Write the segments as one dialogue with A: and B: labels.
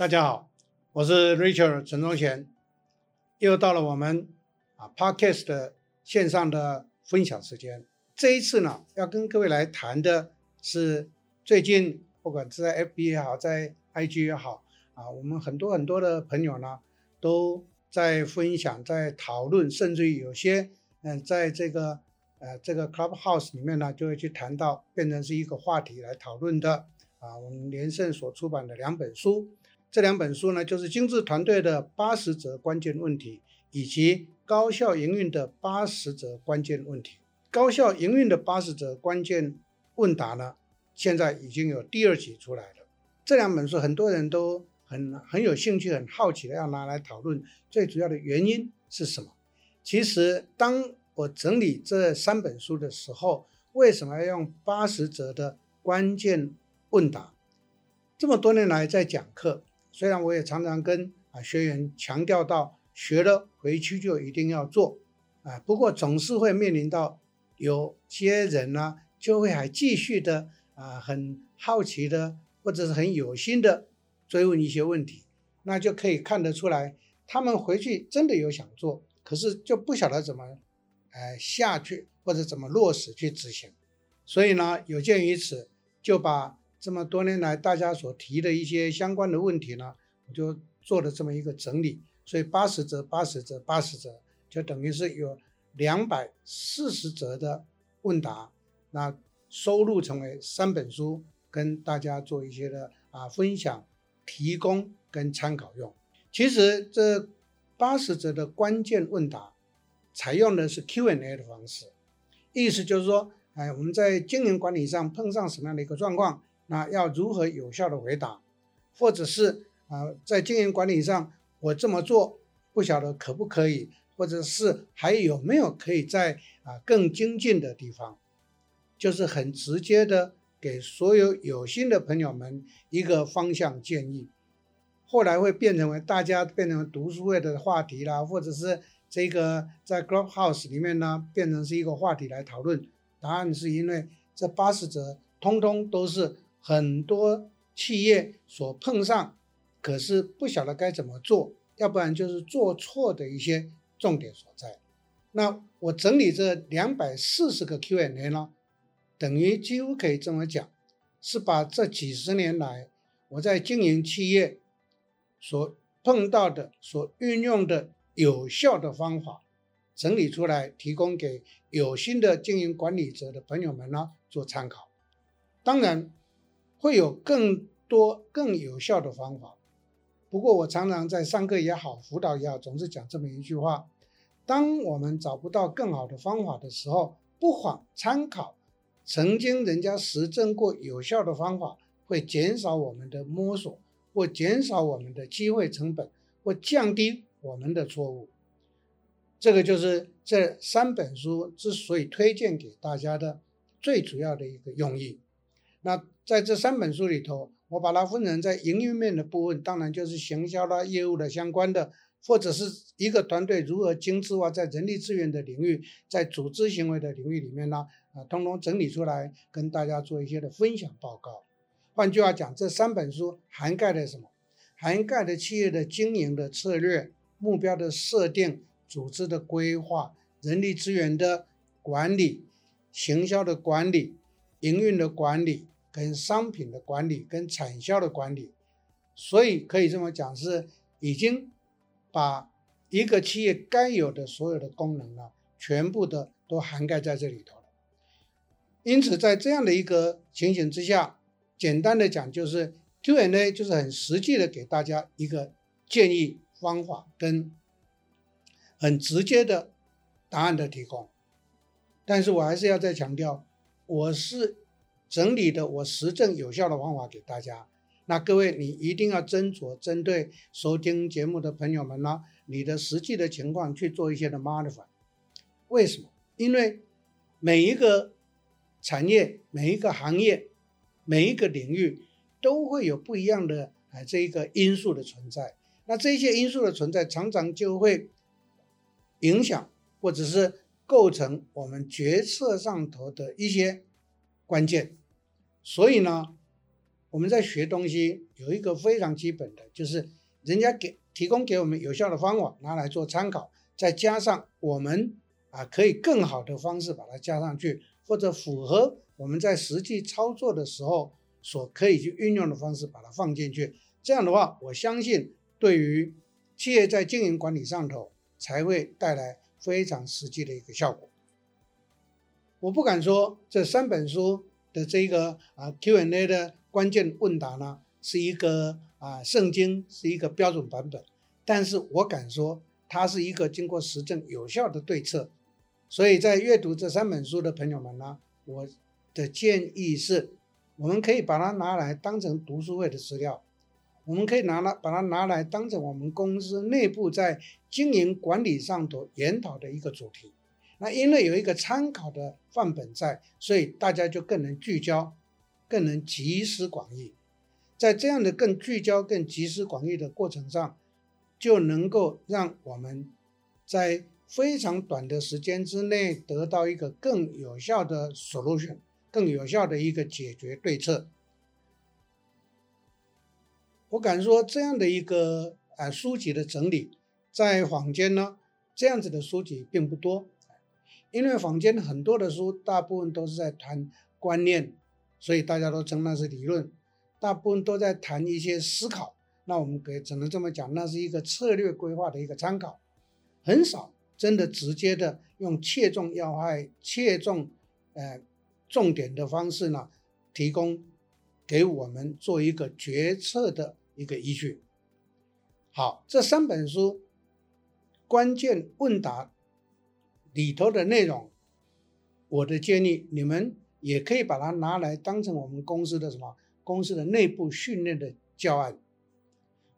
A: 大家好，我是 Richard 陈宗贤，又到了我们啊 Podcast 的线上的分享时间。这一次呢，要跟各位来谈的是最近不管是在 FB 也好，在 IG 也好啊，我们很多很多的朋友呢都在分享、在讨论，甚至于有些嗯，在这个呃这个 Clubhouse 里面呢，就会去谈到，变成是一个话题来讨论的啊。我们连胜所出版的两本书，这两本书呢，就是精致团队的八十则关键问题，以及高效营运的八十则关键问题。高效营运的八十则关键问答呢，现在已经有第二集出来了。这两本书很多人都很很有兴趣、很好奇的要拿来讨论。最主要的原因是什么？其实，当我整理这三本书的时候，为什么要用八十则的关键问答？这么多年来在讲课，虽然我也常常跟啊学员强调到，学了回去就一定要做啊，不过总是会面临到。有些人呢，就会还继续的啊，很好奇的，或者是很有心的追问一些问题，那就可以看得出来，他们回去真的有想做，可是就不晓得怎么，呃，下去或者怎么落实去执行。所以呢，有鉴于此，就把这么多年来大家所提的一些相关的问题呢，我就做了这么一个整理。所以八十则、八十则、八十则，就等于是有。两百四十则的问答，那收录成为三本书，跟大家做一些的啊分享、提供跟参考用。其实这八十则的关键问答，采用的是 Q&A 的方式，意思就是说，哎，我们在经营管理上碰上什么样的一个状况，那要如何有效的回答，或者是啊，在经营管理上我这么做，不晓得可不可以。或者是还有没有可以在啊更精进的地方，就是很直接的给所有有心的朋友们一个方向建议。后来会变成为大家变成读书会的话题啦，或者是这个在 Clubhouse 里面呢变成是一个话题来讨论。答案是因为这八十则通通都是很多企业所碰上，可是不晓得该怎么做，要不然就是做错的一些。重点所在，那我整理这两百四十个 Q&A 呢，等于几乎可以这么讲，是把这几十年来我在经营企业所碰到的、所运用的有效的方法整理出来，提供给有心的经营管理者的朋友们呢做参考。当然会有更多更有效的方法。不过我常常在上课也好，辅导也好，总是讲这么一句话：当我们找不到更好的方法的时候，不妨参考曾经人家实证过有效的方法，会减少我们的摸索，或减少我们的机会成本，或降低我们的错误。这个就是这三本书之所以推荐给大家的最主要的一个用意。那在这三本书里头。我把它分成在营运面的部分，当然就是行销啦、业务的相关的，或者是一个团队如何精致化在人力资源的领域，在组织行为的领域里面呢，啊，通通整理出来跟大家做一些的分享报告。换句话讲，这三本书涵盖了什么？涵盖了企业的经营的策略、目标的设定、组织的规划、人力资源的管理、行销的管理、营运的管理。跟商品的管理，跟产销的管理，所以可以这么讲，是已经把一个企业该有的所有的功能呢，全部的都涵盖在这里头了。因此，在这样的一个情形之下，简单的讲，就是 Q&A 就是很实际的给大家一个建议方法跟很直接的答案的提供。但是我还是要再强调，我是。整理的我实证有效的方法给大家，那各位你一定要斟酌针对收听节目的朋友们呢，你的实际的情况去做一些的 modify。为什么？因为每一个产业、每一个行业、每一个领域都会有不一样的啊这一个因素的存在，那这些因素的存在常常就会影响或者是构成我们决策上头的一些关键。所以呢，我们在学东西有一个非常基本的，就是人家给提供给我们有效的方法，拿来做参考，再加上我们啊可以更好的方式把它加上去，或者符合我们在实际操作的时候所可以去运用的方式把它放进去。这样的话，我相信对于企业在经营管理上头才会带来非常实际的一个效果。我不敢说这三本书的这个啊 Q&A 的关键问答呢是一个啊圣经，是一个标准版本，但是我敢说它是一个经过实证有效的对策。所以在阅读这三本书的朋友们呢，我的建议是，我们可以把它拿来当成读书会的资料。我们可以拿来把它拿来当成我们公司内部在经营管理上头研讨的一个主题。那因为有一个参考的范本在，所以大家就更能聚焦，更能集思广益。在这样的更聚焦、更集思广益的过程上，就能够让我们在非常短的时间之内得到一个更有效的 solution，更有效的一个解决对策。我敢说，这样的一个啊书籍的整理，在坊间呢，这样子的书籍并不多，因为坊间很多的书，大部分都是在谈观念，所以大家都称那是理论；大部分都在谈一些思考，那我们可以只能这么讲，那是一个策略规划的一个参考，很少真的直接的用切中要害、切中呃重点的方式呢，提供给我们做一个决策的。一个依据。好，这三本书关键问答里头的内容，我的建议你们也可以把它拿来当成我们公司的什么公司的内部训练的教案。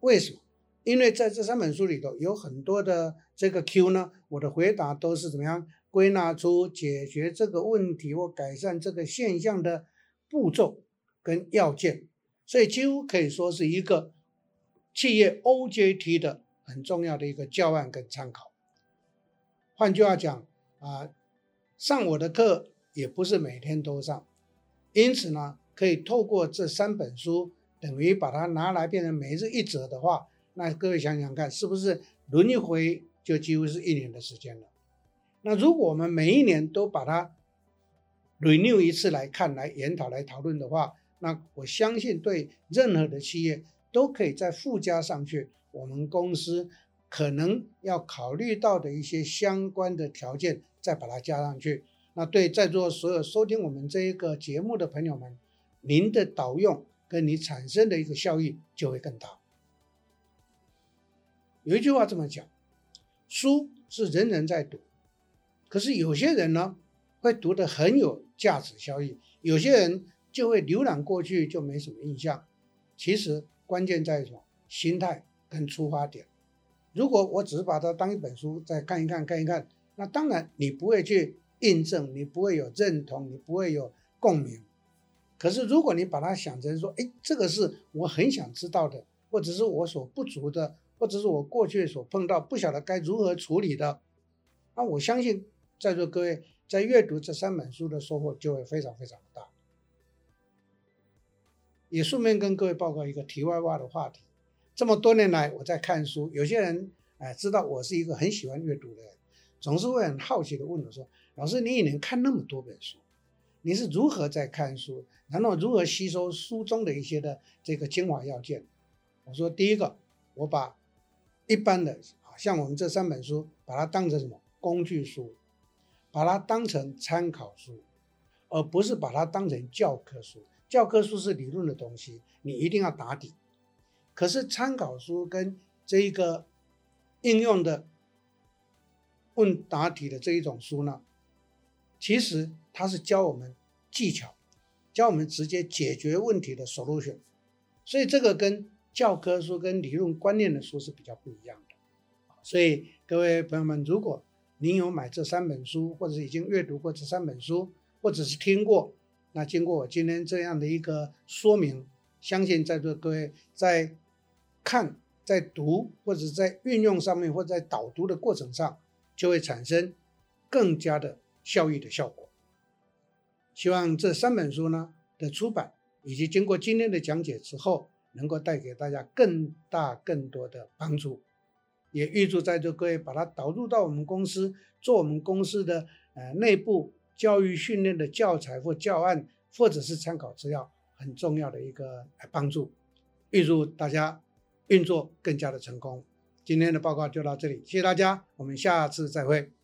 A: 为什么？因为在这三本书里头有很多的这个 Q 呢，我的回答都是怎么样归纳出解决这个问题或改善这个现象的步骤跟要件。所以几乎可以说是一个企业 OJT 的很重要的一个教案跟参考。换句话讲啊，上我的课也不是每天都上，因此呢，可以透过这三本书，等于把它拿来变成每日一则的话，那各位想想看，是不是轮一回就几乎是一年的时间了？那如果我们每一年都把它 renew 一次来看、来研讨、来讨论的话，那我相信，对任何的企业都可以再附加上去，我们公司可能要考虑到的一些相关的条件，再把它加上去。那对在座所有收听我们这一个节目的朋友们，您的导用跟你产生的一个效益就会更大。有一句话这么讲：书是人人在读，可是有些人呢会读得很有价值效益，有些人。就会浏览过去就没什么印象。其实关键在于什么？心态跟出发点。如果我只是把它当一本书再看一看看一看，那当然你不会去印证，你不会有认同，你不会有共鸣。可是如果你把它想成说，哎，这个是我很想知道的，或者是我所不足的，或者是我过去所碰到不晓得该如何处理的，那我相信在座各位在阅读这三本书的收获就会非常非常的大。也顺便跟各位报告一个题外话的话题。这么多年来，我在看书，有些人哎知道我是一个很喜欢阅读的人，总是会很好奇的问我说：“老师，你一年看那么多本书，你是如何在看书？然后如何吸收书中的一些的这个精华要件？”我说：“第一个，我把一般的啊，像我们这三本书，把它当成什么工具书，把它当成参考书，而不是把它当成教科书。”教科书是理论的东西，你一定要打底。可是参考书跟这一个应用的问答题的这一种书呢，其实它是教我们技巧，教我们直接解决问题的 solution。所以这个跟教科书跟理论观念的书是比较不一样的。所以各位朋友们，如果您有买这三本书，或者是已经阅读过这三本书，或者是听过。那经过我今天这样的一个说明，相信在座各位在看、在读或者在运用上面，或者在导读的过程上，就会产生更加的效益的效果。希望这三本书呢的出版以及经过今天的讲解之后，能够带给大家更大更多的帮助。也预祝在座各位把它导入到我们公司，做我们公司的呃内部教育训练的教材或教案，或者是参考资料，很重要的一个帮助。预祝大家运作更加的成功。今天的报告就到这里，谢谢大家，我们下次再会。